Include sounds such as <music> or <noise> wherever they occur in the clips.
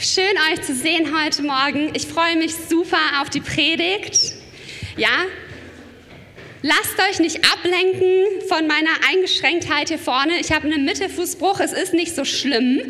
Schön euch zu sehen heute Morgen. Ich freue mich super auf die Predigt. Ja, lasst euch nicht ablenken von meiner Eingeschränktheit hier vorne. Ich habe einen Mittelfußbruch, es ist nicht so schlimm.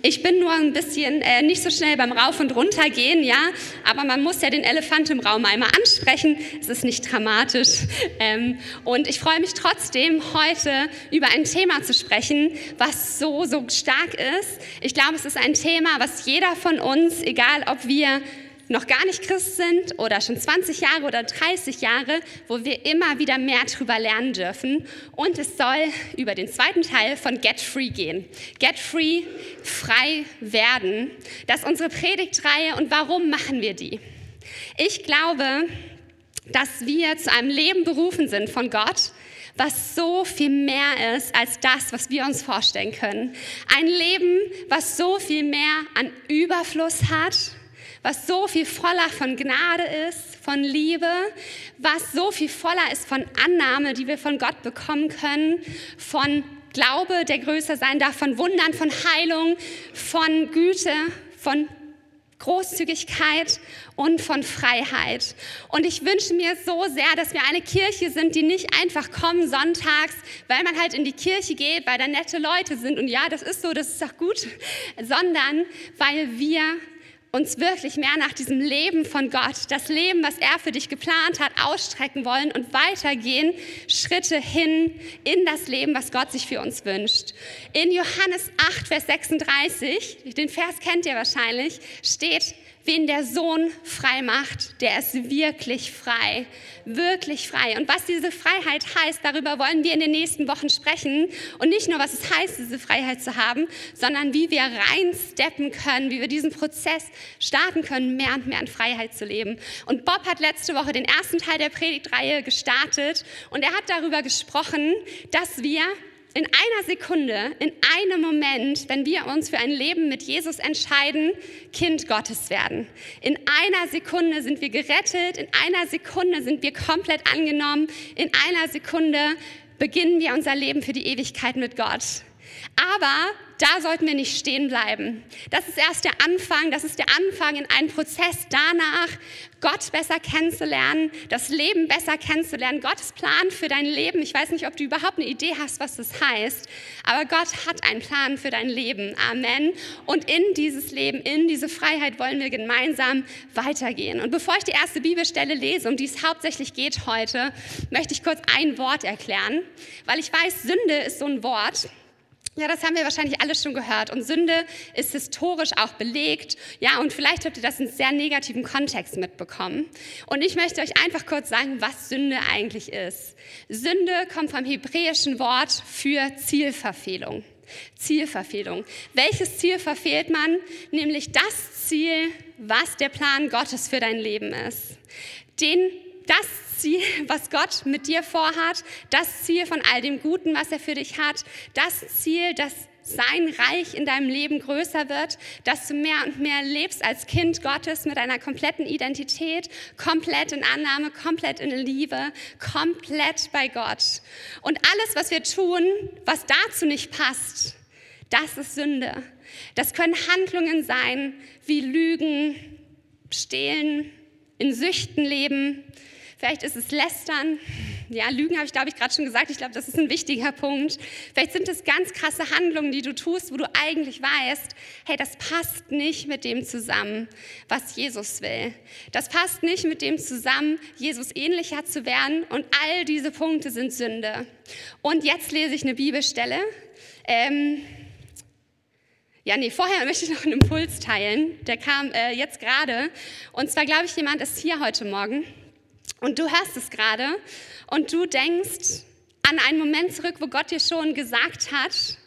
Ich bin nur ein bisschen äh, nicht so schnell beim Rauf und Runter gehen, ja, aber man muss ja den Elefant im Raum einmal ansprechen. Es ist nicht dramatisch. Ähm, und ich freue mich trotzdem, heute über ein Thema zu sprechen, was so, so stark ist. Ich glaube, es ist ein Thema, was jeder von uns, egal ob wir noch gar nicht Christ sind oder schon 20 Jahre oder 30 Jahre, wo wir immer wieder mehr darüber lernen dürfen. Und es soll über den zweiten Teil von Get Free gehen. Get Free, frei werden. Das ist unsere Predigtreihe und warum machen wir die? Ich glaube, dass wir zu einem Leben berufen sind von Gott, was so viel mehr ist als das, was wir uns vorstellen können. Ein Leben, was so viel mehr an Überfluss hat, was so viel voller von Gnade ist, von Liebe, was so viel voller ist von Annahme, die wir von Gott bekommen können, von Glaube, der größer sein darf, von Wundern, von Heilung, von Güte, von Großzügigkeit und von Freiheit. Und ich wünsche mir so sehr, dass wir eine Kirche sind, die nicht einfach kommen sonntags, weil man halt in die Kirche geht, weil da nette Leute sind. Und ja, das ist so, das ist auch gut, sondern weil wir uns wirklich mehr nach diesem Leben von Gott, das Leben, was er für dich geplant hat, ausstrecken wollen und weitergehen, Schritte hin in das Leben, was Gott sich für uns wünscht. In Johannes 8, Vers 36, den Vers kennt ihr wahrscheinlich, steht, wen der Sohn frei macht, der ist wirklich frei, wirklich frei. Und was diese Freiheit heißt, darüber wollen wir in den nächsten Wochen sprechen. Und nicht nur, was es heißt, diese Freiheit zu haben, sondern wie wir reinsteppen können, wie wir diesen Prozess starten können, mehr und mehr in Freiheit zu leben. Und Bob hat letzte Woche den ersten Teil der Predigtreihe gestartet und er hat darüber gesprochen, dass wir in einer Sekunde, in einem Moment, wenn wir uns für ein Leben mit Jesus entscheiden, Kind Gottes werden. In einer Sekunde sind wir gerettet, in einer Sekunde sind wir komplett angenommen, in einer Sekunde beginnen wir unser Leben für die Ewigkeit mit Gott. Aber da sollten wir nicht stehen bleiben. Das ist erst der Anfang, das ist der Anfang in einem Prozess danach, Gott besser kennenzulernen, das Leben besser kennenzulernen, Gottes Plan für dein Leben. Ich weiß nicht, ob du überhaupt eine Idee hast, was das heißt, aber Gott hat einen Plan für dein Leben. Amen. Und in dieses Leben, in diese Freiheit wollen wir gemeinsam weitergehen. Und bevor ich die erste Bibelstelle lese, um die es hauptsächlich geht heute, möchte ich kurz ein Wort erklären, weil ich weiß, Sünde ist so ein Wort, ja, das haben wir wahrscheinlich alle schon gehört. Und Sünde ist historisch auch belegt. Ja, und vielleicht habt ihr das in sehr negativen Kontext mitbekommen. Und ich möchte euch einfach kurz sagen, was Sünde eigentlich ist. Sünde kommt vom hebräischen Wort für Zielverfehlung. Zielverfehlung. Welches Ziel verfehlt man? Nämlich das Ziel, was der Plan Gottes für dein Leben ist. Den, das Ziel, was Gott mit dir vorhat, das Ziel von all dem Guten, was er für dich hat, das Ziel, dass sein Reich in deinem Leben größer wird, dass du mehr und mehr lebst als Kind Gottes mit einer kompletten Identität, komplett in Annahme, komplett in Liebe, komplett bei Gott. Und alles, was wir tun, was dazu nicht passt, das ist Sünde. Das können Handlungen sein wie Lügen, Stehlen, in Süchten leben, Vielleicht ist es Lästern. Ja, Lügen habe ich, glaube ich, gerade schon gesagt. Ich glaube, das ist ein wichtiger Punkt. Vielleicht sind es ganz krasse Handlungen, die du tust, wo du eigentlich weißt, hey, das passt nicht mit dem zusammen, was Jesus will. Das passt nicht mit dem zusammen, Jesus ähnlicher zu werden. Und all diese Punkte sind Sünde. Und jetzt lese ich eine Bibelstelle. Ähm, ja, nee, vorher <laughs> möchte ich noch einen Impuls teilen. Der kam äh, jetzt gerade. Und zwar glaube ich, jemand ist hier heute Morgen und du hörst es gerade. Und du denkst an einen Moment zurück, wo Gott dir schon gesagt hat,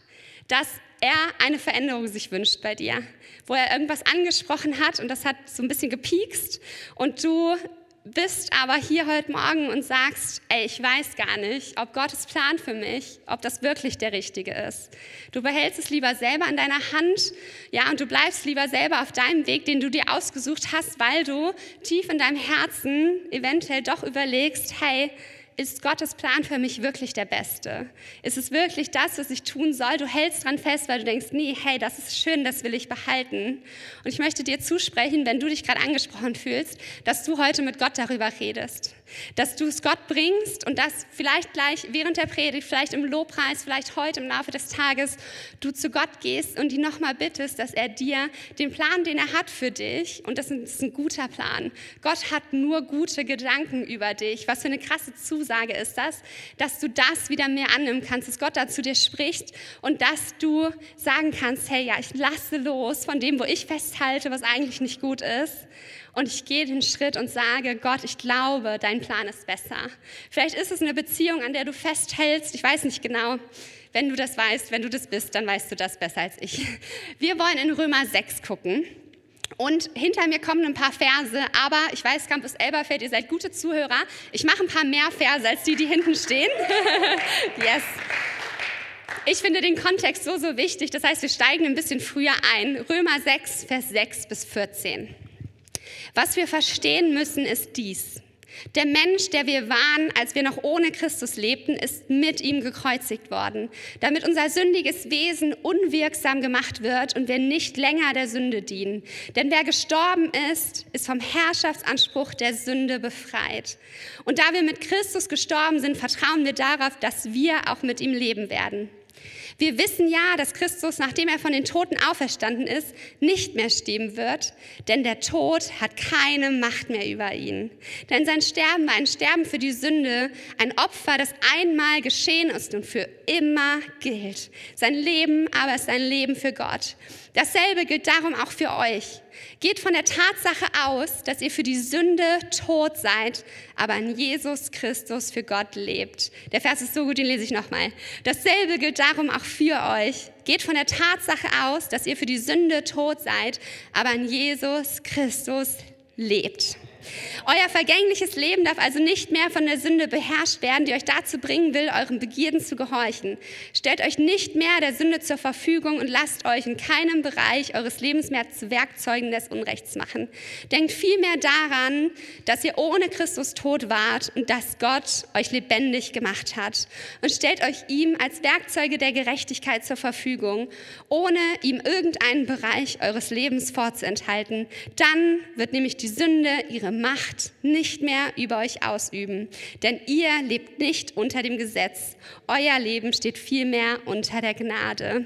dass er eine Veränderung sich wünscht bei dir, wo er irgendwas angesprochen hat und das hat so ein bisschen gepiekst. Und du bist aber hier heute Morgen und sagst, ey, ich weiß gar nicht, ob Gottes Plan für mich, ob das wirklich der richtige ist. Du behältst es lieber selber in deiner Hand, ja, und du bleibst lieber selber auf deinem Weg, den du dir ausgesucht hast, weil du tief in deinem Herzen eventuell doch überlegst, hey, ist Gottes Plan für mich wirklich der beste? Ist es wirklich das, was ich tun soll? Du hältst dran fest, weil du denkst, nee, hey, das ist schön, das will ich behalten. Und ich möchte dir zusprechen, wenn du dich gerade angesprochen fühlst, dass du heute mit Gott darüber redest dass du es Gott bringst und dass vielleicht gleich während der Predigt, vielleicht im Lobpreis, vielleicht heute im Laufe des Tages du zu Gott gehst und ihn nochmal bittest, dass er dir den Plan, den er hat für dich, und das ist ein guter Plan. Gott hat nur gute Gedanken über dich. Was für eine krasse Zusage ist das, dass du das wieder mehr annehmen kannst, dass Gott dazu dir spricht und dass du sagen kannst, hey, ja, ich lasse los von dem, wo ich festhalte, was eigentlich nicht gut ist und ich gehe den Schritt und sage, Gott, ich glaube, dein Plan ist besser. Vielleicht ist es eine Beziehung, an der du festhältst, ich weiß nicht genau. Wenn du das weißt, wenn du das bist, dann weißt du das besser als ich. Wir wollen in Römer 6 gucken. Und hinter mir kommen ein paar Verse, aber ich weiß, Campus Elberfeld, ihr seid gute Zuhörer. Ich mache ein paar mehr Verse als die, die hinten stehen. <laughs> yes. Ich finde den Kontext so, so wichtig. Das heißt, wir steigen ein bisschen früher ein. Römer 6, Vers 6 bis 14. Was wir verstehen müssen, ist dies. Der Mensch, der wir waren, als wir noch ohne Christus lebten, ist mit ihm gekreuzigt worden, damit unser sündiges Wesen unwirksam gemacht wird und wir nicht länger der Sünde dienen. Denn wer gestorben ist, ist vom Herrschaftsanspruch der Sünde befreit. Und da wir mit Christus gestorben sind, vertrauen wir darauf, dass wir auch mit ihm leben werden. Wir wissen ja, dass Christus, nachdem er von den Toten auferstanden ist, nicht mehr sterben wird, denn der Tod hat keine Macht mehr über ihn. Denn sein Sterben war ein Sterben für die Sünde, ein Opfer, das einmal geschehen ist und für immer gilt. Sein Leben aber ist ein Leben für Gott. Dasselbe gilt darum auch für euch. Geht von der Tatsache aus, dass ihr für die Sünde tot seid, aber in Jesus Christus für Gott lebt. Der Vers ist so gut, den lese ich nochmal. Dasselbe gilt darum auch für euch. Geht von der Tatsache aus, dass ihr für die Sünde tot seid, aber in Jesus Christus lebt. Euer vergängliches Leben darf also nicht mehr von der Sünde beherrscht werden, die euch dazu bringen will, euren Begierden zu gehorchen. Stellt euch nicht mehr der Sünde zur Verfügung und lasst euch in keinem Bereich eures Lebens mehr zu Werkzeugen des Unrechts machen. Denkt vielmehr daran, dass ihr ohne Christus tot wart und dass Gott euch lebendig gemacht hat. Und stellt euch ihm als Werkzeuge der Gerechtigkeit zur Verfügung, ohne ihm irgendeinen Bereich eures Lebens vorzuenthalten. Dann wird nämlich die Sünde ihre Macht nicht mehr über euch ausüben, denn ihr lebt nicht unter dem Gesetz. Euer Leben steht vielmehr unter der Gnade.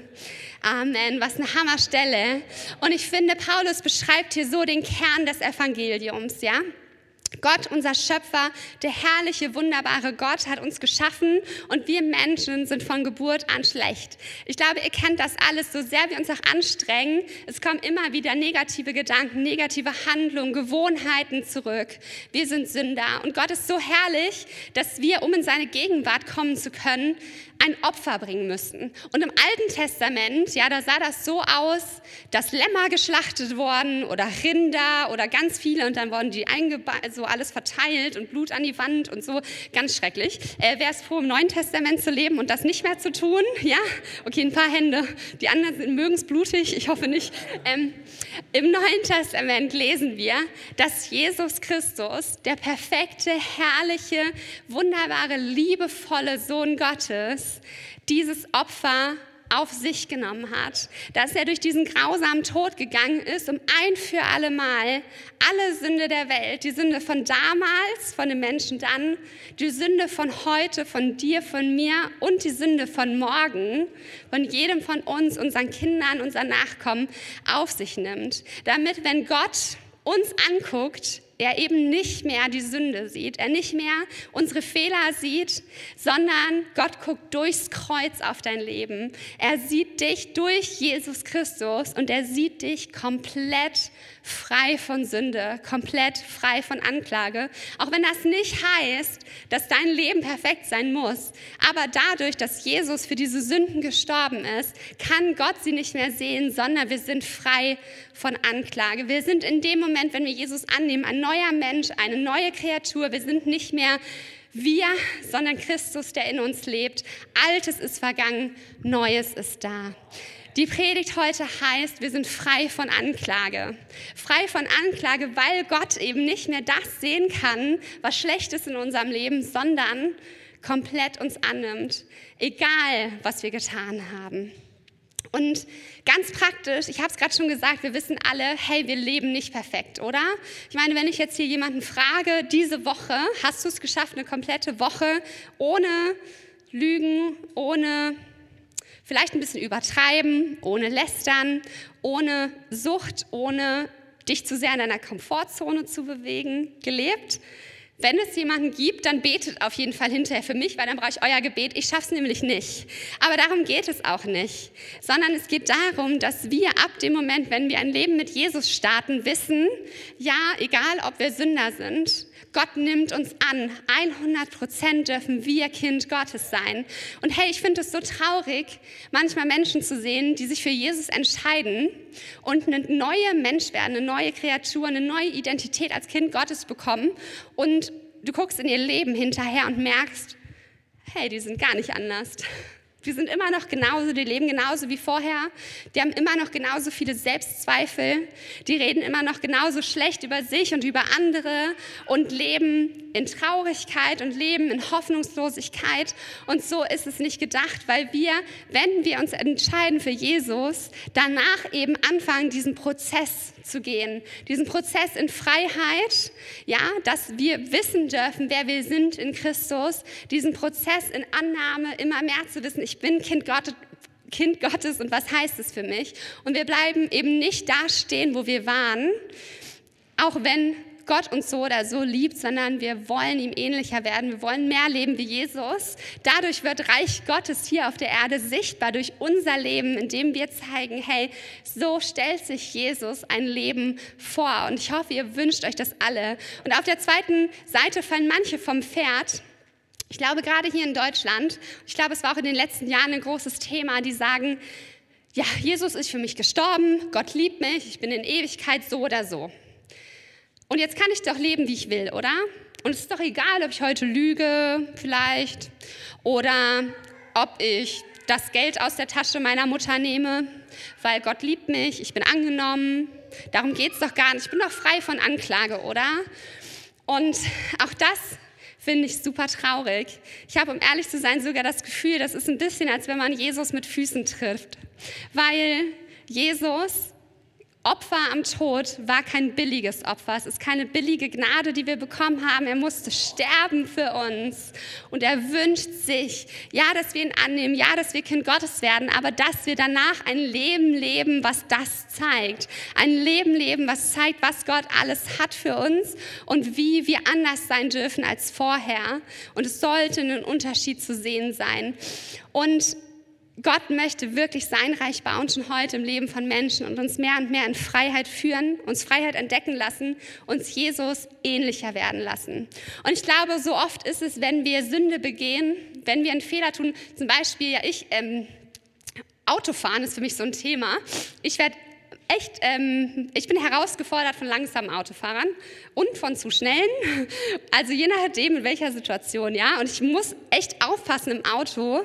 Amen, was eine Hammerstelle. Und ich finde, Paulus beschreibt hier so den Kern des Evangeliums, ja? Gott, unser Schöpfer, der herrliche, wunderbare Gott hat uns geschaffen und wir Menschen sind von Geburt an schlecht. Ich glaube, ihr kennt das alles, so sehr wir uns auch anstrengen. Es kommen immer wieder negative Gedanken, negative Handlungen, Gewohnheiten zurück. Wir sind Sünder und Gott ist so herrlich, dass wir, um in seine Gegenwart kommen zu können, ein Opfer bringen müssen. Und im Alten Testament, ja, da sah das so aus, dass Lämmer geschlachtet wurden oder Rinder oder ganz viele und dann wurden die so alles verteilt und Blut an die Wand und so. Ganz schrecklich. Äh, Wäre es froh, im Neuen Testament zu leben und das nicht mehr zu tun? Ja? Okay, ein paar Hände. Die anderen mögen es blutig, ich hoffe nicht. Ähm, Im Neuen Testament lesen wir, dass Jesus Christus, der perfekte, herrliche, wunderbare, liebevolle Sohn Gottes, dieses Opfer auf sich genommen hat, dass er durch diesen grausamen Tod gegangen ist, um ein für alle Mal alle Sünde der Welt, die Sünde von damals, von den Menschen dann, die Sünde von heute, von dir, von mir und die Sünde von morgen, von jedem von uns, unseren Kindern, unseren Nachkommen auf sich nimmt, damit wenn Gott uns anguckt, er eben nicht mehr die Sünde sieht, er nicht mehr unsere Fehler sieht, sondern Gott guckt durchs Kreuz auf dein Leben. Er sieht dich durch Jesus Christus und er sieht dich komplett frei von Sünde, komplett frei von Anklage. Auch wenn das nicht heißt, dass dein Leben perfekt sein muss. Aber dadurch, dass Jesus für diese Sünden gestorben ist, kann Gott sie nicht mehr sehen, sondern wir sind frei von Anklage. Wir sind in dem Moment, wenn wir Jesus annehmen, ein neuer Mensch, eine neue Kreatur. Wir sind nicht mehr wir, sondern Christus, der in uns lebt. Altes ist vergangen, Neues ist da. Die Predigt heute heißt, wir sind frei von Anklage. Frei von Anklage, weil Gott eben nicht mehr das sehen kann, was schlecht ist in unserem Leben, sondern komplett uns annimmt, egal was wir getan haben. Und ganz praktisch, ich habe es gerade schon gesagt, wir wissen alle, hey, wir leben nicht perfekt, oder? Ich meine, wenn ich jetzt hier jemanden frage, diese Woche, hast du es geschafft, eine komplette Woche ohne Lügen, ohne vielleicht ein bisschen übertreiben, ohne lästern, ohne Sucht, ohne dich zu sehr in deiner Komfortzone zu bewegen, gelebt? Wenn es jemanden gibt, dann betet auf jeden Fall hinterher für mich, weil dann brauche ich euer Gebet. Ich schaffe es nämlich nicht. Aber darum geht es auch nicht, sondern es geht darum, dass wir ab dem Moment, wenn wir ein Leben mit Jesus starten, wissen, ja, egal ob wir Sünder sind, Gott nimmt uns an. 100 Prozent dürfen wir Kind Gottes sein. Und hey, ich finde es so traurig, manchmal Menschen zu sehen, die sich für Jesus entscheiden und eine neue Mensch werden, eine neue Kreatur, eine neue Identität als Kind Gottes bekommen. Und du guckst in ihr Leben hinterher und merkst, hey, die sind gar nicht anders. Die sind immer noch genauso, die leben genauso wie vorher. Die haben immer noch genauso viele Selbstzweifel. Die reden immer noch genauso schlecht über sich und über andere und leben in Traurigkeit und leben in Hoffnungslosigkeit. Und so ist es nicht gedacht, weil wir, wenn wir uns entscheiden für Jesus, danach eben anfangen, diesen Prozess zu gehen, diesen Prozess in Freiheit, ja, dass wir wissen dürfen, wer wir sind in Christus, diesen Prozess in Annahme immer mehr zu wissen, ich bin Kind Gottes, Kind Gottes und was heißt es für mich? Und wir bleiben eben nicht da stehen, wo wir waren, auch wenn Gott uns so oder so liebt, sondern wir wollen ihm ähnlicher werden. Wir wollen mehr leben wie Jesus. Dadurch wird Reich Gottes hier auf der Erde sichtbar durch unser Leben, indem wir zeigen, hey, so stellt sich Jesus ein Leben vor. Und ich hoffe, ihr wünscht euch das alle. Und auf der zweiten Seite fallen manche vom Pferd. Ich glaube, gerade hier in Deutschland, ich glaube, es war auch in den letzten Jahren ein großes Thema, die sagen, ja, Jesus ist für mich gestorben, Gott liebt mich, ich bin in Ewigkeit so oder so. Und jetzt kann ich doch leben, wie ich will, oder? Und es ist doch egal, ob ich heute lüge vielleicht oder ob ich das Geld aus der Tasche meiner Mutter nehme, weil Gott liebt mich, ich bin angenommen. Darum geht es doch gar nicht. Ich bin doch frei von Anklage, oder? Und auch das finde ich super traurig. Ich habe, um ehrlich zu sein, sogar das Gefühl, das ist ein bisschen, als wenn man Jesus mit Füßen trifft. Weil Jesus Opfer am Tod war kein billiges Opfer. Es ist keine billige Gnade, die wir bekommen haben. Er musste sterben für uns. Und er wünscht sich, ja, dass wir ihn annehmen, ja, dass wir Kind Gottes werden, aber dass wir danach ein Leben leben, was das zeigt. Ein Leben leben, was zeigt, was Gott alles hat für uns und wie wir anders sein dürfen als vorher. Und es sollte ein Unterschied zu sehen sein. Und Gott möchte wirklich sein Reich bauen schon heute im Leben von Menschen und uns mehr und mehr in Freiheit führen, uns Freiheit entdecken lassen, uns Jesus ähnlicher werden lassen. Und ich glaube, so oft ist es, wenn wir Sünde begehen, wenn wir einen Fehler tun, zum Beispiel, ja, ich, ähm, Autofahren ist für mich so ein Thema. Ich werde echt, ähm, ich bin herausgefordert von langsamen Autofahrern und von zu schnellen. Also je nachdem, in welcher Situation, ja. Und ich muss echt aufpassen im Auto,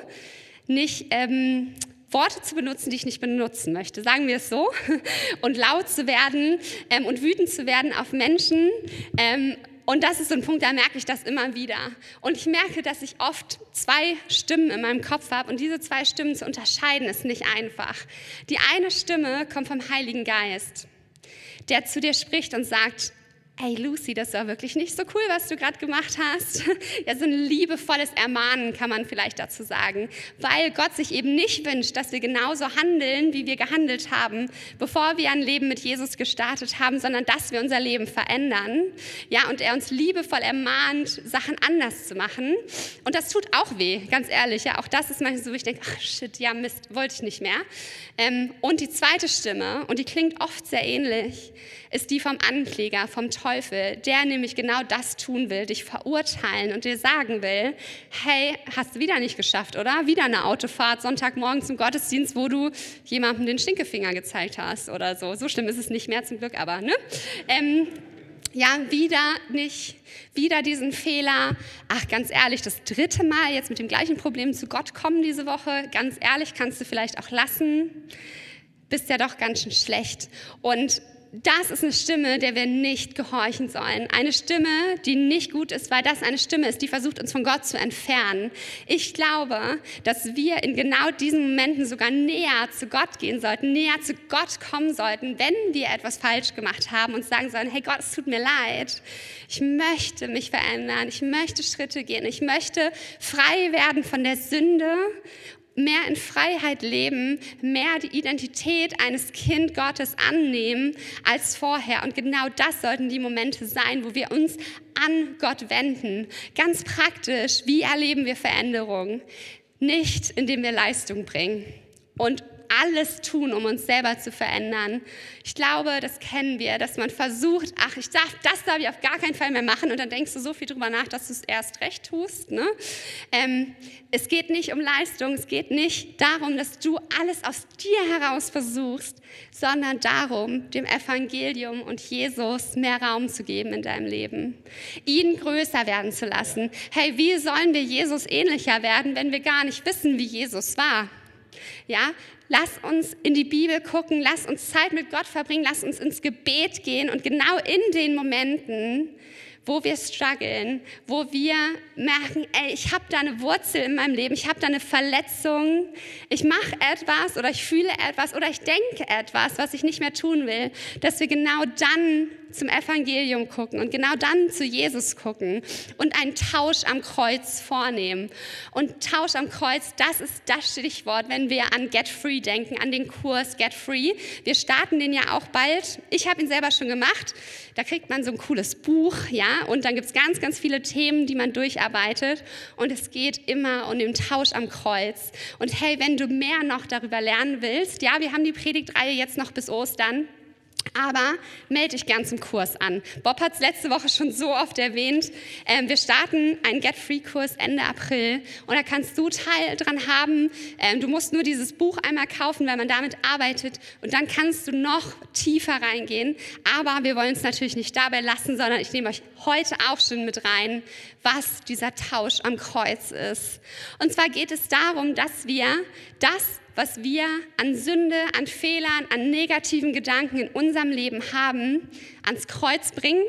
nicht ähm, Worte zu benutzen, die ich nicht benutzen möchte, sagen wir es so, <laughs> und laut zu werden ähm, und wütend zu werden auf Menschen. Ähm, und das ist so ein Punkt, da merke ich das immer wieder. Und ich merke, dass ich oft zwei Stimmen in meinem Kopf habe und diese zwei Stimmen zu unterscheiden ist nicht einfach. Die eine Stimme kommt vom Heiligen Geist, der zu dir spricht und sagt, hey Lucy, das war wirklich nicht so cool, was du gerade gemacht hast. <laughs> Ja, so ein liebevolles Ermahnen kann man vielleicht dazu sagen, weil Gott sich eben nicht wünscht, dass wir genauso handeln, wie wir gehandelt haben, bevor wir ein Leben mit Jesus gestartet haben, sondern dass wir unser Leben verändern. Ja, und er uns liebevoll ermahnt, Sachen anders zu machen. Und das tut auch weh, ganz ehrlich. Ja, auch das ist manchmal so, wo ich denke, ach shit, ja Mist, wollte ich nicht mehr. Ähm, und die zweite Stimme, und die klingt oft sehr ähnlich, ist die vom Ankläger, vom Teufel, der nämlich genau das tun will, dich verurteilen und dir sagen will, hey, hast du wieder nicht geschafft, oder? Wieder eine Autofahrt Sonntagmorgen zum Gottesdienst, wo du jemandem den Stinkefinger gezeigt hast oder so. So schlimm ist es nicht mehr zum Glück, aber ne? Ähm, ja, wieder nicht, wieder diesen Fehler. Ach, ganz ehrlich, das dritte Mal jetzt mit dem gleichen Problem zu Gott kommen diese Woche. Ganz ehrlich, kannst du vielleicht auch lassen. bist ja doch ganz schön schlecht. Und das ist eine Stimme, der wir nicht gehorchen sollen. Eine Stimme, die nicht gut ist, weil das eine Stimme ist, die versucht, uns von Gott zu entfernen. Ich glaube, dass wir in genau diesen Momenten sogar näher zu Gott gehen sollten, näher zu Gott kommen sollten, wenn wir etwas falsch gemacht haben und sagen sollen, hey Gott, es tut mir leid. Ich möchte mich verändern. Ich möchte Schritte gehen. Ich möchte frei werden von der Sünde mehr in Freiheit leben, mehr die Identität eines Kind Gottes annehmen als vorher. Und genau das sollten die Momente sein, wo wir uns an Gott wenden. Ganz praktisch, wie erleben wir Veränderung? Nicht, indem wir Leistung bringen. Und alles tun, um uns selber zu verändern. Ich glaube, das kennen wir, dass man versucht, ach, ich darf, das darf ich auf gar keinen Fall mehr machen und dann denkst du so viel drüber nach, dass du es erst recht tust. Ne? Ähm, es geht nicht um Leistung, es geht nicht darum, dass du alles aus dir heraus versuchst, sondern darum, dem Evangelium und Jesus mehr Raum zu geben in deinem Leben, ihn größer werden zu lassen. Hey, wie sollen wir Jesus ähnlicher werden, wenn wir gar nicht wissen, wie Jesus war? Ja, lass uns in die Bibel gucken, lass uns Zeit mit Gott verbringen, lass uns ins Gebet gehen und genau in den Momenten, wo wir strugglen, wo wir merken, ey, ich habe da eine Wurzel in meinem Leben, ich habe da eine Verletzung, ich mache etwas oder ich fühle etwas oder ich denke etwas, was ich nicht mehr tun will, dass wir genau dann zum Evangelium gucken und genau dann zu Jesus gucken und einen Tausch am Kreuz vornehmen. Und Tausch am Kreuz, das ist das Stichwort, wenn wir an Get Free denken, an den Kurs Get Free. Wir starten den ja auch bald. Ich habe ihn selber schon gemacht. Da kriegt man so ein cooles Buch, ja, und dann gibt es ganz, ganz viele Themen, die man durcharbeitet. Und es geht immer um den Tausch am Kreuz. Und hey, wenn du mehr noch darüber lernen willst, ja, wir haben die Predigtreihe jetzt noch bis Ostern. Aber melde dich gern zum Kurs an. Bob hat es letzte Woche schon so oft erwähnt. Ähm, wir starten einen Get-Free-Kurs Ende April und da kannst du Teil dran haben. Ähm, du musst nur dieses Buch einmal kaufen, wenn man damit arbeitet und dann kannst du noch tiefer reingehen. Aber wir wollen es natürlich nicht dabei lassen, sondern ich nehme euch heute auch schon mit rein, was dieser Tausch am Kreuz ist. Und zwar geht es darum, dass wir das was wir an Sünde, an Fehlern, an negativen Gedanken in unserem Leben haben, ans Kreuz bringen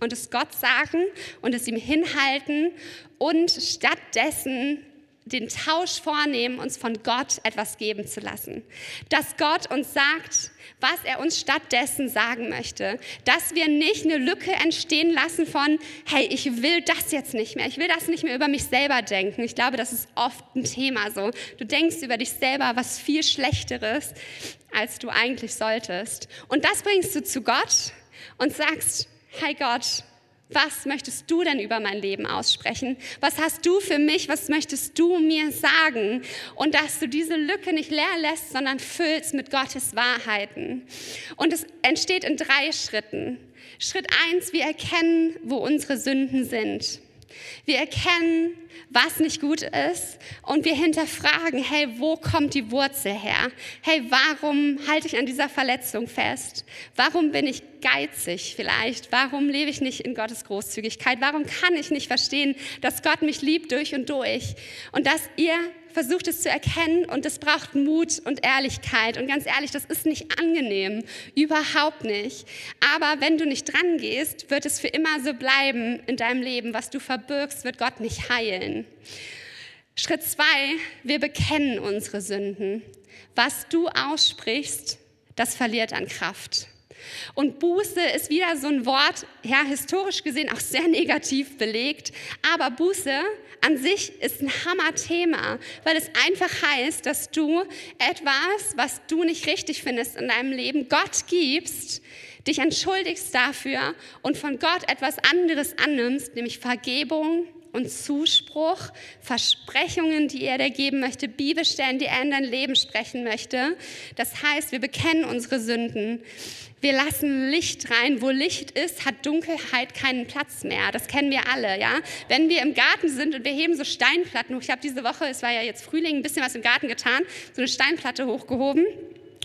und es Gott sagen und es ihm hinhalten und stattdessen den Tausch vornehmen, uns von Gott etwas geben zu lassen. Dass Gott uns sagt, was er uns stattdessen sagen möchte. Dass wir nicht eine Lücke entstehen lassen von, hey, ich will das jetzt nicht mehr, ich will das nicht mehr über mich selber denken. Ich glaube, das ist oft ein Thema so. Du denkst über dich selber was viel Schlechteres, als du eigentlich solltest. Und das bringst du zu Gott und sagst, hey Gott, was möchtest du denn über mein Leben aussprechen? Was hast du für mich? Was möchtest du mir sagen? Und dass du diese Lücke nicht leer lässt, sondern füllst mit Gottes Wahrheiten. Und es entsteht in drei Schritten. Schritt eins, wir erkennen, wo unsere Sünden sind. Wir erkennen, was nicht gut ist und wir hinterfragen, hey, wo kommt die Wurzel her? Hey, warum halte ich an dieser Verletzung fest? Warum bin ich geizig vielleicht? Warum lebe ich nicht in Gottes Großzügigkeit? Warum kann ich nicht verstehen, dass Gott mich liebt durch und durch und dass ihr versucht es zu erkennen und es braucht Mut und Ehrlichkeit. Und ganz ehrlich, das ist nicht angenehm, überhaupt nicht. Aber wenn du nicht dran gehst, wird es für immer so bleiben in deinem Leben. Was du verbirgst, wird Gott nicht heilen. Schritt zwei, wir bekennen unsere Sünden. Was du aussprichst, das verliert an Kraft. Und Buße ist wieder so ein Wort, ja, historisch gesehen auch sehr negativ belegt. Aber Buße an sich ist ein Hammerthema, weil es einfach heißt, dass du etwas, was du nicht richtig findest in deinem Leben, Gott gibst, dich entschuldigst dafür und von Gott etwas anderes annimmst, nämlich Vergebung und Zuspruch, Versprechungen, die er dir geben möchte, Bibelstellen, die er in dein Leben sprechen möchte. Das heißt, wir bekennen unsere Sünden. Wir lassen Licht rein. Wo Licht ist, hat Dunkelheit keinen Platz mehr. Das kennen wir alle, ja. Wenn wir im Garten sind und wir heben so Steinplatten hoch. Ich habe diese Woche, es war ja jetzt Frühling, ein bisschen was im Garten getan, so eine Steinplatte hochgehoben.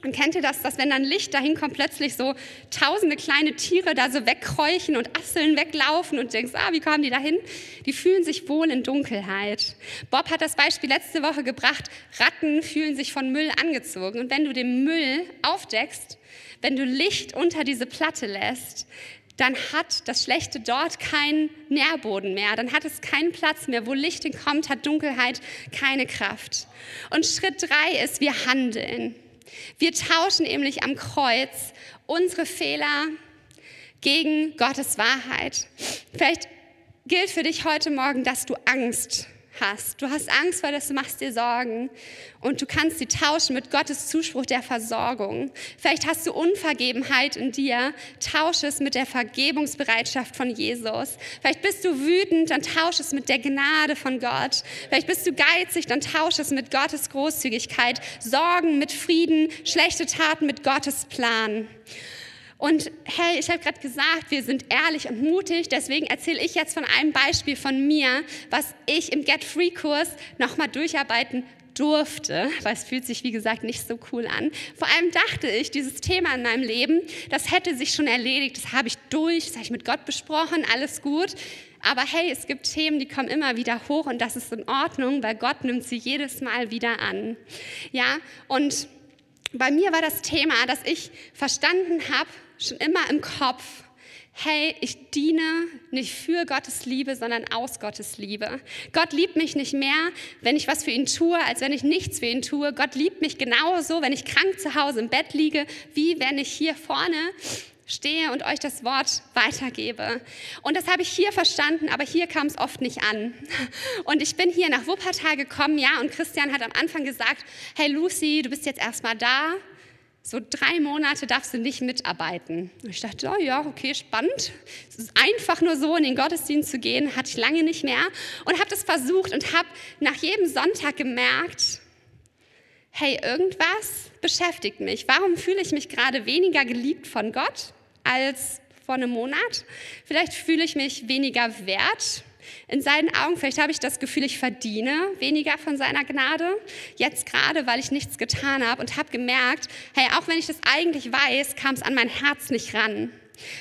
Und kennt ihr das, dass wenn dann Licht dahin kommt, plötzlich so tausende kleine Tiere da so wegkräuchen und Asseln weglaufen und denkst, ah, wie kamen die dahin? Die fühlen sich wohl in Dunkelheit. Bob hat das Beispiel letzte Woche gebracht, Ratten fühlen sich von Müll angezogen. Und wenn du den Müll aufdeckst, wenn du Licht unter diese Platte lässt, dann hat das Schlechte dort keinen Nährboden mehr, dann hat es keinen Platz mehr. Wo Licht hinkommt, hat Dunkelheit keine Kraft. Und Schritt drei ist, wir handeln. Wir tauschen nämlich am Kreuz unsere Fehler gegen Gottes Wahrheit. Vielleicht gilt für dich heute Morgen, dass du Angst hast. Du hast Angst, weil du machst dir Sorgen und du kannst sie tauschen mit Gottes Zuspruch der Versorgung. Vielleicht hast du Unvergebenheit in dir, tausche es mit der Vergebungsbereitschaft von Jesus. Vielleicht bist du wütend, dann tausche es mit der Gnade von Gott. Vielleicht bist du geizig, dann tausche es mit Gottes Großzügigkeit. Sorgen mit Frieden, schlechte Taten mit Gottes Plan. Und hey, ich habe gerade gesagt, wir sind ehrlich und mutig. Deswegen erzähle ich jetzt von einem Beispiel von mir, was ich im Get Free Kurs nochmal durcharbeiten durfte, weil es fühlt sich, wie gesagt, nicht so cool an. Vor allem dachte ich, dieses Thema in meinem Leben, das hätte sich schon erledigt, das habe ich durch, das habe ich mit Gott besprochen, alles gut. Aber hey, es gibt Themen, die kommen immer wieder hoch und das ist in Ordnung, weil Gott nimmt sie jedes Mal wieder an. Ja, und bei mir war das Thema, dass ich verstanden habe, schon immer im Kopf, hey, ich diene nicht für Gottes Liebe, sondern aus Gottes Liebe. Gott liebt mich nicht mehr, wenn ich was für ihn tue, als wenn ich nichts für ihn tue. Gott liebt mich genauso, wenn ich krank zu Hause im Bett liege, wie wenn ich hier vorne stehe und euch das Wort weitergebe. Und das habe ich hier verstanden, aber hier kam es oft nicht an. Und ich bin hier nach Wuppertal gekommen, ja, und Christian hat am Anfang gesagt, hey Lucy, du bist jetzt erstmal da so drei Monate darfst du nicht mitarbeiten. Und ich dachte, oh ja, okay, spannend. Es ist einfach nur so, in den Gottesdienst zu gehen, hatte ich lange nicht mehr. Und habe das versucht und habe nach jedem Sonntag gemerkt, hey, irgendwas beschäftigt mich. Warum fühle ich mich gerade weniger geliebt von Gott als vor einem Monat? Vielleicht fühle ich mich weniger wert in seinen Augen. Vielleicht habe ich das Gefühl, ich verdiene weniger von seiner Gnade. Jetzt gerade, weil ich nichts getan habe und habe gemerkt, hey, auch wenn ich das eigentlich weiß, kam es an mein Herz nicht ran.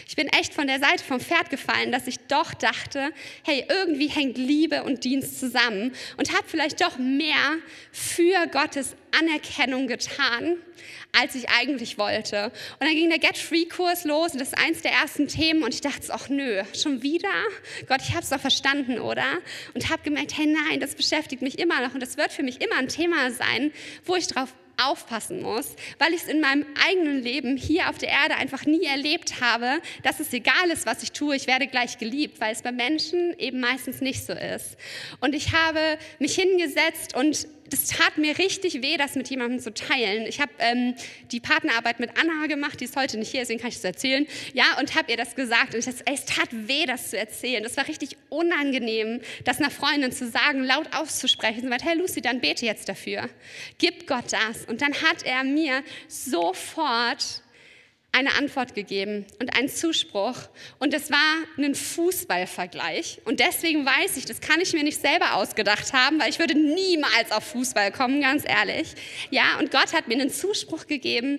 Ich bin echt von der Seite vom Pferd gefallen, dass ich doch dachte, hey, irgendwie hängt Liebe und Dienst zusammen und habe vielleicht doch mehr für Gottes Anerkennung getan, als ich eigentlich wollte. Und dann ging der Get Free Kurs los und das ist eins der ersten Themen und ich dachte, ach nö, schon wieder? Gott, ich habe es doch verstanden, oder? Und habe gemerkt, hey nein, das beschäftigt mich immer noch und das wird für mich immer ein Thema sein, wo ich drauf aufpassen muss, weil ich es in meinem eigenen Leben hier auf der Erde einfach nie erlebt habe, dass es egal ist, was ich tue, ich werde gleich geliebt, weil es bei Menschen eben meistens nicht so ist. Und ich habe mich hingesetzt und das tat mir richtig weh, das mit jemandem zu teilen. Ich habe ähm, die Partnerarbeit mit Anna gemacht, die ist heute nicht hier, deswegen kann ich das erzählen. Ja, und habe ihr das gesagt. Und ich dachte, ey, es tat weh, das zu erzählen. Das war richtig unangenehm, das einer Freundin zu sagen, laut auszusprechen. Sie meinte, hey Lucy, dann bete jetzt dafür. Gib Gott das. Und dann hat er mir sofort eine Antwort gegeben und einen Zuspruch. Und das war ein Fußballvergleich. Und deswegen weiß ich, das kann ich mir nicht selber ausgedacht haben, weil ich würde niemals auf Fußball kommen, ganz ehrlich. Ja, und Gott hat mir einen Zuspruch gegeben,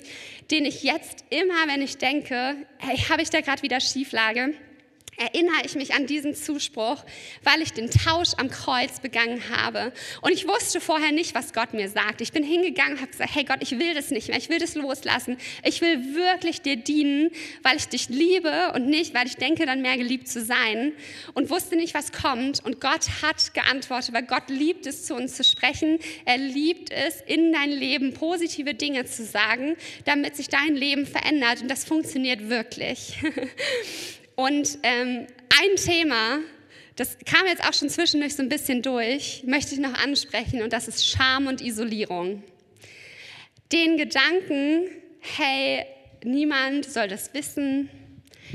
den ich jetzt immer, wenn ich denke, hey, habe ich da gerade wieder Schieflage, erinnere ich mich an diesen Zuspruch, weil ich den Tausch am Kreuz begangen habe. Und ich wusste vorher nicht, was Gott mir sagt. Ich bin hingegangen und habe gesagt, hey Gott, ich will das nicht mehr, ich will das loslassen. Ich will wirklich dir dienen, weil ich dich liebe und nicht, weil ich denke, dann mehr geliebt zu sein. Und wusste nicht, was kommt. Und Gott hat geantwortet, weil Gott liebt es, zu uns zu sprechen. Er liebt es, in dein Leben positive Dinge zu sagen, damit sich dein Leben verändert. Und das funktioniert wirklich. <laughs> Und ähm, ein Thema, das kam jetzt auch schon zwischendurch so ein bisschen durch, möchte ich noch ansprechen und das ist Scham und Isolierung. Den Gedanken, hey, niemand soll das wissen.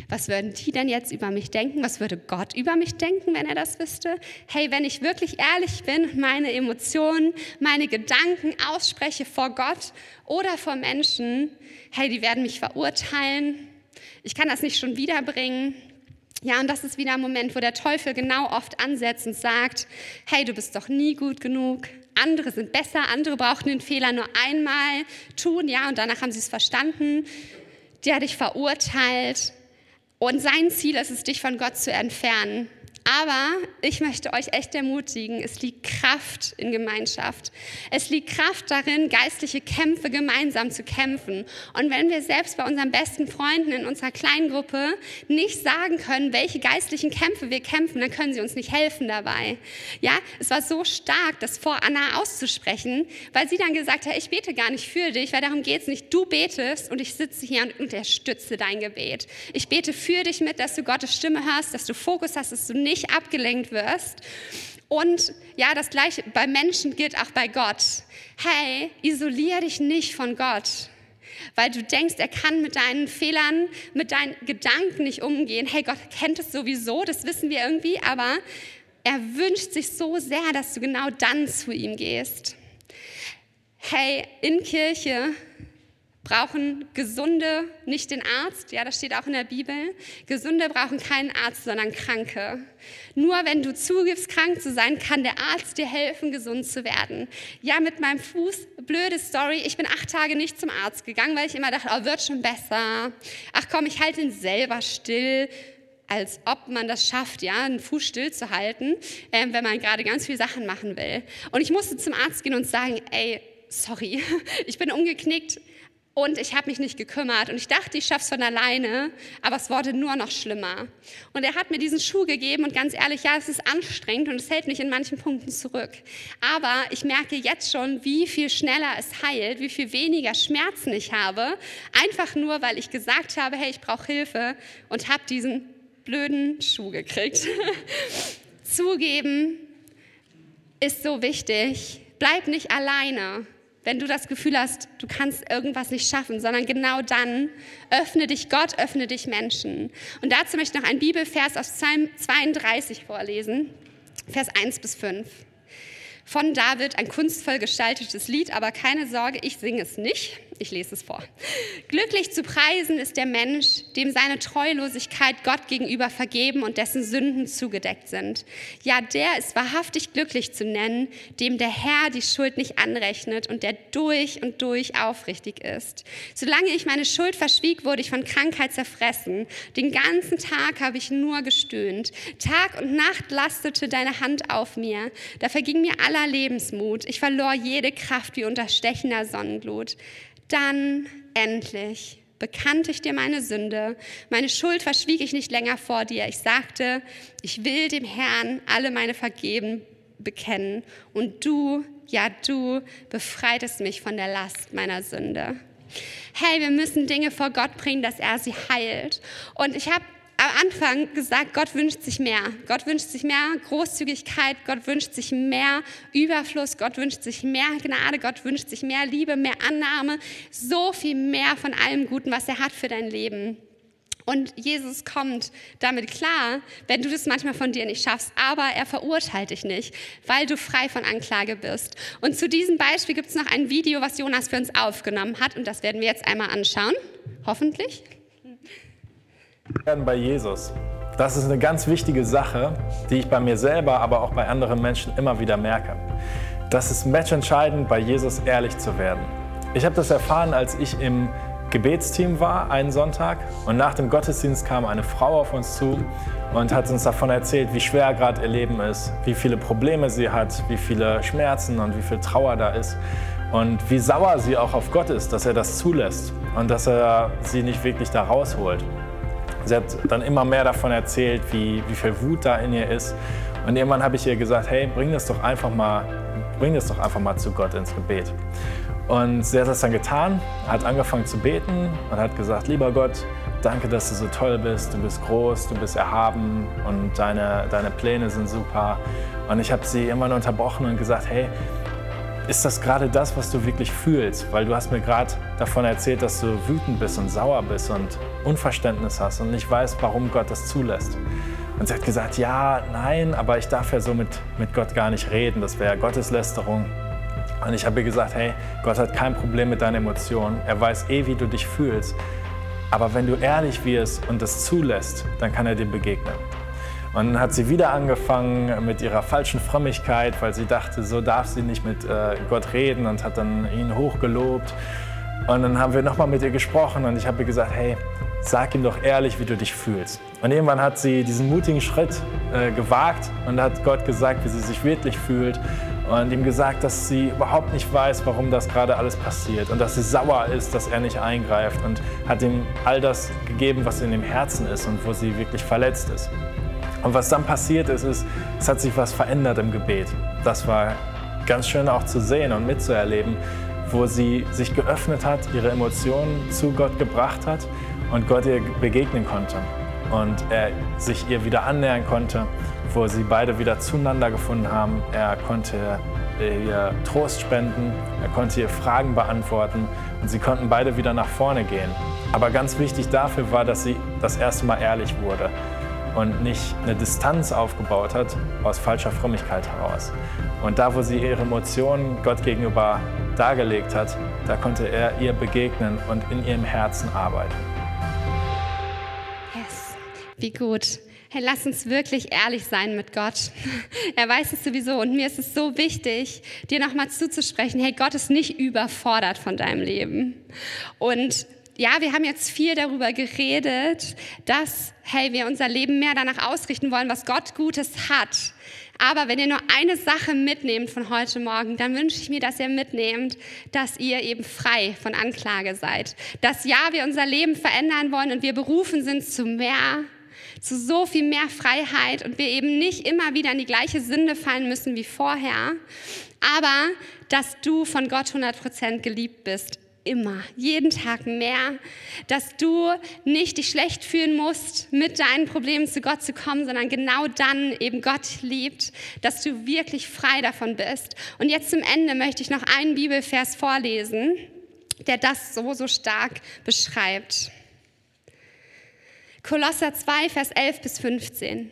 Was würden die denn jetzt über mich denken? Was würde Gott über mich denken, wenn er das wüsste? Hey, wenn ich wirklich ehrlich bin, meine Emotionen, meine Gedanken ausspreche vor Gott oder vor Menschen, hey, die werden mich verurteilen, ich kann das nicht schon wiederbringen. Ja, und das ist wieder ein Moment, wo der Teufel genau oft ansetzt und sagt, hey, du bist doch nie gut genug, andere sind besser, andere brauchten den Fehler nur einmal tun, ja, und danach haben sie es verstanden. Der hat dich verurteilt. Und sein Ziel ist es, dich von Gott zu entfernen. Aber ich möchte euch echt ermutigen, es liegt Kraft in Gemeinschaft. Es liegt Kraft darin, geistliche Kämpfe gemeinsam zu kämpfen. Und wenn wir selbst bei unseren besten Freunden in unserer kleinen Gruppe nicht sagen können, welche geistlichen Kämpfe wir kämpfen, dann können sie uns nicht helfen dabei. Ja, es war so stark, das vor Anna auszusprechen, weil sie dann gesagt hat, ich bete gar nicht für dich, weil darum geht es nicht. Du betest und ich sitze hier und unterstütze dein Gebet. Ich bete für dich mit, dass du Gottes Stimme hörst, dass du Fokus hast, dass du nicht nicht abgelenkt wirst. Und ja, das gleiche bei Menschen gilt auch bei Gott. Hey, isolier dich nicht von Gott, weil du denkst, er kann mit deinen Fehlern, mit deinen Gedanken nicht umgehen. Hey, Gott kennt es sowieso, das wissen wir irgendwie, aber er wünscht sich so sehr, dass du genau dann zu ihm gehst. Hey, in Kirche brauchen Gesunde nicht den Arzt, ja, das steht auch in der Bibel. Gesunde brauchen keinen Arzt, sondern Kranke. Nur wenn du zugibst, krank zu sein, kann der Arzt dir helfen, gesund zu werden. Ja, mit meinem Fuß, blöde Story, ich bin acht Tage nicht zum Arzt gegangen, weil ich immer dachte, oh, wird schon besser. Ach komm, ich halte ihn selber still als ob man das schafft, ja, einen Fuß still zu halten, äh, wenn man gerade ganz viele Sachen machen will. Und ich musste zum Arzt gehen und sagen, ey, sorry, <laughs> ich bin umgeknickt, und ich habe mich nicht gekümmert und ich dachte, ich schaff's von alleine, aber es wurde nur noch schlimmer. Und er hat mir diesen Schuh gegeben und ganz ehrlich, ja, es ist anstrengend und es hält mich in manchen Punkten zurück. Aber ich merke jetzt schon, wie viel schneller es heilt, wie viel weniger Schmerzen ich habe, einfach nur, weil ich gesagt habe, hey, ich brauche Hilfe und habe diesen blöden Schuh gekriegt. <laughs> Zugeben ist so wichtig. Bleib nicht alleine wenn du das Gefühl hast, du kannst irgendwas nicht schaffen, sondern genau dann öffne dich Gott, öffne dich Menschen. Und dazu möchte ich noch einen Bibelvers aus Psalm 32 vorlesen, Vers 1 bis 5 von David, ein kunstvoll gestaltetes Lied, aber keine Sorge, ich singe es nicht. Ich lese es vor. Glücklich zu preisen ist der Mensch, dem seine Treulosigkeit Gott gegenüber vergeben und dessen Sünden zugedeckt sind. Ja, der ist wahrhaftig glücklich zu nennen, dem der Herr die Schuld nicht anrechnet und der durch und durch aufrichtig ist. Solange ich meine Schuld verschwieg, wurde ich von Krankheit zerfressen. Den ganzen Tag habe ich nur gestöhnt. Tag und Nacht lastete deine Hand auf mir. Da verging mir aller Lebensmut. Ich verlor jede Kraft wie unter stechender Sonnenglut. Dann endlich bekannte ich dir meine Sünde, meine Schuld verschwieg ich nicht länger vor dir. Ich sagte, ich will dem Herrn alle meine Vergeben bekennen und du, ja du, befreitest mich von der Last meiner Sünde. Hey, wir müssen Dinge vor Gott bringen, dass er sie heilt. Und ich habe am Anfang gesagt, Gott wünscht sich mehr. Gott wünscht sich mehr Großzügigkeit, Gott wünscht sich mehr Überfluss, Gott wünscht sich mehr Gnade, Gott wünscht sich mehr Liebe, mehr Annahme, so viel mehr von allem Guten, was er hat für dein Leben. Und Jesus kommt damit klar, wenn du das manchmal von dir nicht schaffst, aber er verurteilt dich nicht, weil du frei von Anklage bist. Und zu diesem Beispiel gibt es noch ein Video, was Jonas für uns aufgenommen hat und das werden wir jetzt einmal anschauen, hoffentlich werden bei Jesus. Das ist eine ganz wichtige Sache, die ich bei mir selber, aber auch bei anderen Menschen immer wieder merke. Das ist matchentscheidend, bei Jesus ehrlich zu werden. Ich habe das erfahren, als ich im Gebetsteam war, einen Sonntag. Und nach dem Gottesdienst kam eine Frau auf uns zu und hat uns davon erzählt, wie schwer gerade ihr Leben ist, wie viele Probleme sie hat, wie viele Schmerzen und wie viel Trauer da ist. Und wie sauer sie auch auf Gott ist, dass er das zulässt und dass er sie nicht wirklich da rausholt. Sie hat dann immer mehr davon erzählt, wie, wie viel Wut da in ihr ist. Und irgendwann habe ich ihr gesagt, hey, bring das doch einfach mal, bring das doch einfach mal zu Gott ins Gebet. Und sie hat das dann getan, hat angefangen zu beten und hat gesagt, lieber Gott, danke, dass du so toll bist, du bist groß, du bist erhaben und deine, deine Pläne sind super. Und ich habe sie irgendwann unterbrochen und gesagt, hey, ist das gerade das, was du wirklich fühlst? Weil du hast mir gerade davon erzählt, dass du wütend bist und sauer bist und Unverständnis hast und nicht weißt, warum Gott das zulässt. Und sie hat gesagt, ja, nein, aber ich darf ja so mit, mit Gott gar nicht reden, das wäre Gotteslästerung. Und ich habe ihr gesagt, hey, Gott hat kein Problem mit deinen Emotionen, er weiß eh, wie du dich fühlst. Aber wenn du ehrlich wirst und das zulässt, dann kann er dir begegnen. Und dann hat sie wieder angefangen mit ihrer falschen Frömmigkeit, weil sie dachte, so darf sie nicht mit äh, Gott reden und hat dann ihn hochgelobt. Und dann haben wir nochmal mit ihr gesprochen und ich habe ihr gesagt, hey, sag ihm doch ehrlich, wie du dich fühlst. Und irgendwann hat sie diesen mutigen Schritt äh, gewagt und hat Gott gesagt, wie sie sich wirklich fühlt und ihm gesagt, dass sie überhaupt nicht weiß, warum das gerade alles passiert und dass sie sauer ist, dass er nicht eingreift und hat ihm all das gegeben, was in dem Herzen ist und wo sie wirklich verletzt ist. Und was dann passiert ist, ist, es hat sich was verändert im Gebet. Das war ganz schön auch zu sehen und mitzuerleben, wo sie sich geöffnet hat, ihre Emotionen zu Gott gebracht hat und Gott ihr begegnen konnte. Und er sich ihr wieder annähern konnte, wo sie beide wieder zueinander gefunden haben. Er konnte ihr Trost spenden, er konnte ihr Fragen beantworten und sie konnten beide wieder nach vorne gehen. Aber ganz wichtig dafür war, dass sie das erste Mal ehrlich wurde und nicht eine Distanz aufgebaut hat aus falscher Frömmigkeit heraus. Und da, wo sie ihre Emotionen Gott gegenüber dargelegt hat, da konnte er ihr begegnen und in ihrem Herzen arbeiten. Wie gut. Hey, lass uns wirklich ehrlich sein mit Gott. <laughs> Er weiß es sowieso und mir ist es so wichtig, dir nochmal zuzusprechen, hey, Gott ist nicht überfordert von deinem Leben. Und ja, wir haben jetzt viel darüber geredet, dass, hey, wir unser Leben mehr danach ausrichten wollen, was Gott Gutes hat. Aber wenn ihr nur eine Sache mitnehmt von heute Morgen, dann wünsche ich mir, dass ihr mitnehmt, dass ihr eben frei von Anklage seid. Dass ja, wir unser Leben verändern wollen und wir berufen sind zu mehr, zu so viel mehr Freiheit und wir eben nicht immer wieder in die gleiche Sünde fallen müssen wie vorher, aber dass du von Gott 100% geliebt bist immer, jeden Tag mehr, dass du nicht dich schlecht fühlen musst, mit deinen Problemen zu Gott zu kommen, sondern genau dann eben Gott liebt, dass du wirklich frei davon bist. Und jetzt zum Ende möchte ich noch einen Bibelvers vorlesen, der das so, so stark beschreibt. Kolosser 2, Vers 11 bis 15.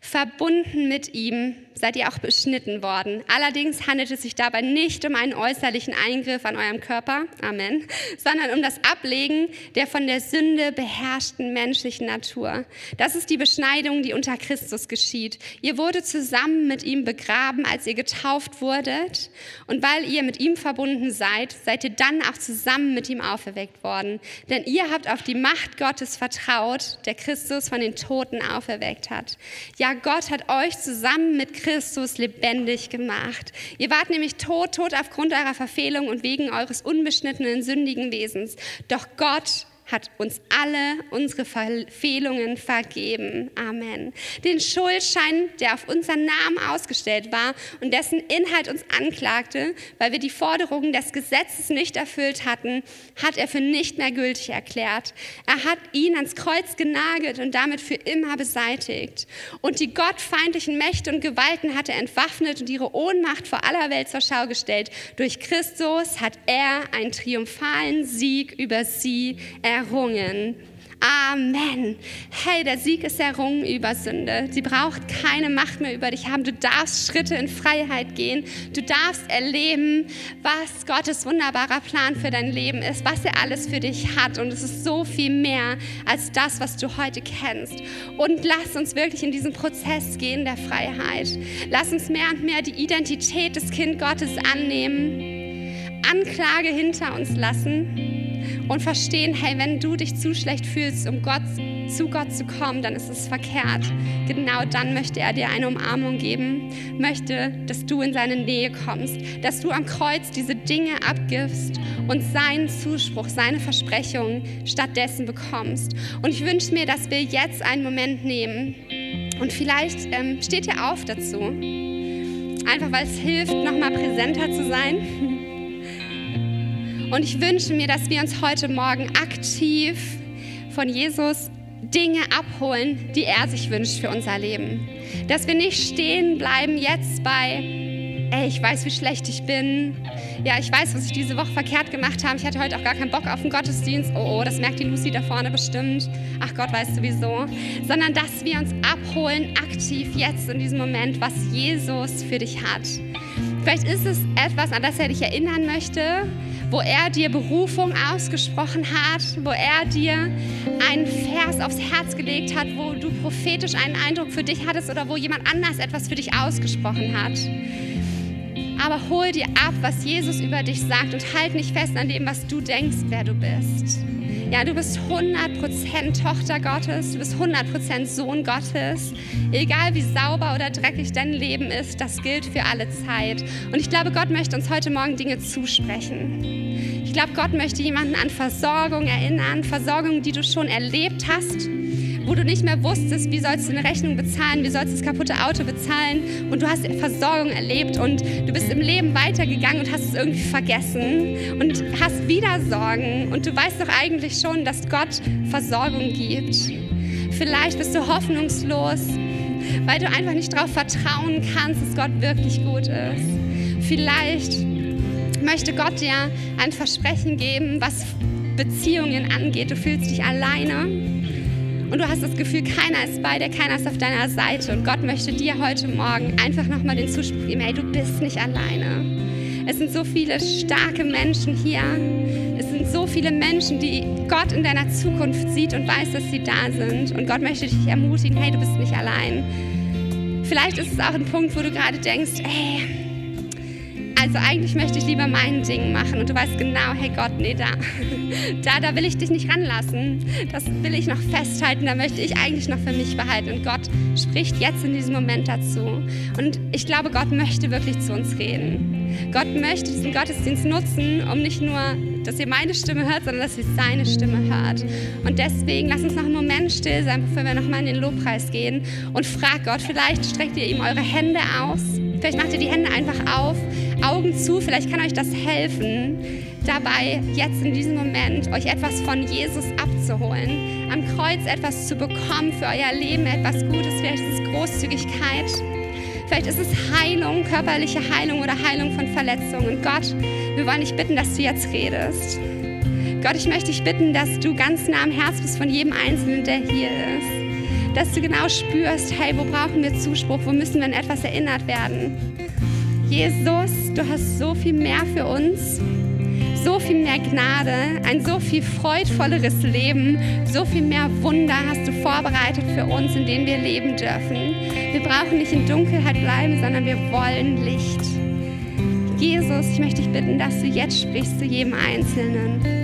Verbunden mit ihm seid ihr auch beschnitten worden. Allerdings handelt es sich dabei nicht um einen äußerlichen Eingriff an eurem Körper, Amen, sondern um das Ablegen der von der Sünde beherrschten menschlichen Natur. Das ist die Beschneidung, die unter Christus geschieht. Ihr wurde zusammen mit ihm begraben, als ihr getauft wurdet. Und weil ihr mit ihm verbunden seid, seid ihr dann auch zusammen mit ihm auferweckt worden. Denn ihr habt auf die Macht Gottes vertraut, der Christus von den Toten auferweckt hat. Ja, Gott hat euch zusammen mit Christus lebendig gemacht. Ihr wart nämlich tot, tot aufgrund eurer Verfehlung und wegen eures unbeschnittenen, sündigen Wesens. Doch Gott hat uns alle unsere Verfehlungen vergeben. Amen. Den Schuldschein, der auf unseren Namen ausgestellt war und dessen Inhalt uns anklagte, weil wir die Forderungen des Gesetzes nicht erfüllt hatten, hat er für nicht mehr gültig erklärt. Er hat ihn ans Kreuz genagelt und damit für immer beseitigt. Und die gottfeindlichen Mächte und Gewalten hat er entwaffnet und ihre Ohnmacht vor aller Welt zur Schau gestellt. Durch Christus hat er einen triumphalen Sieg über sie errungen errungen. Amen. Hey, der Sieg ist errungen über Sünde. Sie braucht keine Macht mehr über dich haben. Du darfst Schritte in Freiheit gehen. Du darfst erleben, was Gottes wunderbarer Plan für dein Leben ist, was er alles für dich hat. Und es ist so viel mehr als das, was du heute kennst. Und lass uns wirklich in diesen Prozess gehen der Freiheit. Lass uns mehr und mehr die Identität des Kind Gottes annehmen, Anklage hinter uns lassen und verstehen, hey, wenn du dich zu schlecht fühlst, um Gott, zu Gott zu kommen, dann ist es verkehrt. Genau dann möchte er dir eine Umarmung geben, möchte, dass du in seine Nähe kommst, dass du am Kreuz diese Dinge abgibst und seinen Zuspruch, seine Versprechungen stattdessen bekommst. Und ich wünsche mir, dass wir jetzt einen Moment nehmen und vielleicht ähm, steht ihr auf dazu. Einfach weil es hilft, nochmal präsenter zu sein. Und ich wünsche mir, dass wir uns heute Morgen aktiv von Jesus Dinge abholen, die er sich wünscht für unser Leben. Dass wir nicht stehen bleiben jetzt bei, ey, ich weiß, wie schlecht ich bin. Ja, ich weiß, was ich diese Woche verkehrt gemacht habe. Ich hatte heute auch gar keinen Bock auf den Gottesdienst. Oh, oh, das merkt die Lucy da vorne bestimmt. Ach Gott weiß sowieso. Sondern, dass wir uns abholen, aktiv jetzt in diesem Moment, was Jesus für dich hat. Vielleicht ist es etwas, an das er dich erinnern möchte wo er dir Berufung ausgesprochen hat, wo er dir einen Vers aufs Herz gelegt hat, wo du prophetisch einen Eindruck für dich hattest oder wo jemand anders etwas für dich ausgesprochen hat. Aber hol dir ab, was Jesus über dich sagt und halt nicht fest an dem, was du denkst, wer du bist. Ja, du bist 100% Tochter Gottes, du bist 100% Sohn Gottes. Egal wie sauber oder dreckig dein Leben ist, das gilt für alle Zeit. Und ich glaube, Gott möchte uns heute Morgen Dinge zusprechen. Ich glaube, Gott möchte jemanden an Versorgung erinnern, Versorgung, die du schon erlebt hast wo du nicht mehr wusstest, wie sollst du eine Rechnung bezahlen, wie sollst du das kaputte Auto bezahlen und du hast Versorgung erlebt und du bist im Leben weitergegangen und hast es irgendwie vergessen und hast wieder Sorgen und du weißt doch eigentlich schon, dass Gott Versorgung gibt. Vielleicht bist du hoffnungslos, weil du einfach nicht darauf vertrauen kannst, dass Gott wirklich gut ist. Vielleicht möchte Gott dir ein Versprechen geben, was Beziehungen angeht. Du fühlst dich alleine und du hast das Gefühl, keiner ist bei dir, keiner ist auf deiner Seite. Und Gott möchte dir heute Morgen einfach nochmal den Zuspruch geben, hey, du bist nicht alleine. Es sind so viele starke Menschen hier. Es sind so viele Menschen, die Gott in deiner Zukunft sieht und weiß, dass sie da sind. Und Gott möchte dich ermutigen, hey, du bist nicht allein. Vielleicht ist es auch ein Punkt, wo du gerade denkst, hey, also eigentlich möchte ich lieber mein Ding machen und du weißt genau, hey Gott, nee, da, <laughs> da, da will ich dich nicht ranlassen. Das will ich noch festhalten, da möchte ich eigentlich noch für mich behalten. Und Gott spricht jetzt in diesem Moment dazu. Und ich glaube, Gott möchte wirklich zu uns reden. Gott möchte diesen Gottesdienst nutzen, um nicht nur, dass ihr meine Stimme hört, sondern dass ihr seine Stimme hört. Und deswegen lass uns noch einen Moment still sein, bevor wir nochmal in den Lobpreis gehen und frag Gott, vielleicht streckt ihr ihm eure Hände aus Vielleicht macht ihr die Hände einfach auf, Augen zu, vielleicht kann euch das helfen, dabei jetzt in diesem Moment euch etwas von Jesus abzuholen, am Kreuz etwas zu bekommen für euer Leben, etwas Gutes, vielleicht ist es Großzügigkeit, vielleicht ist es Heilung, körperliche Heilung oder Heilung von Verletzungen. Gott, wir wollen dich bitten, dass du jetzt redest. Gott, ich möchte dich bitten, dass du ganz nah am Herz bist von jedem Einzelnen, der hier ist dass du genau spürst, hey, wo brauchen wir Zuspruch, wo müssen wir an etwas erinnert werden. Jesus, du hast so viel mehr für uns, so viel mehr Gnade, ein so viel freudvolleres Leben, so viel mehr Wunder hast du vorbereitet für uns, in denen wir leben dürfen. Wir brauchen nicht in Dunkelheit bleiben, sondern wir wollen Licht. Jesus, ich möchte dich bitten, dass du jetzt sprichst zu jedem Einzelnen.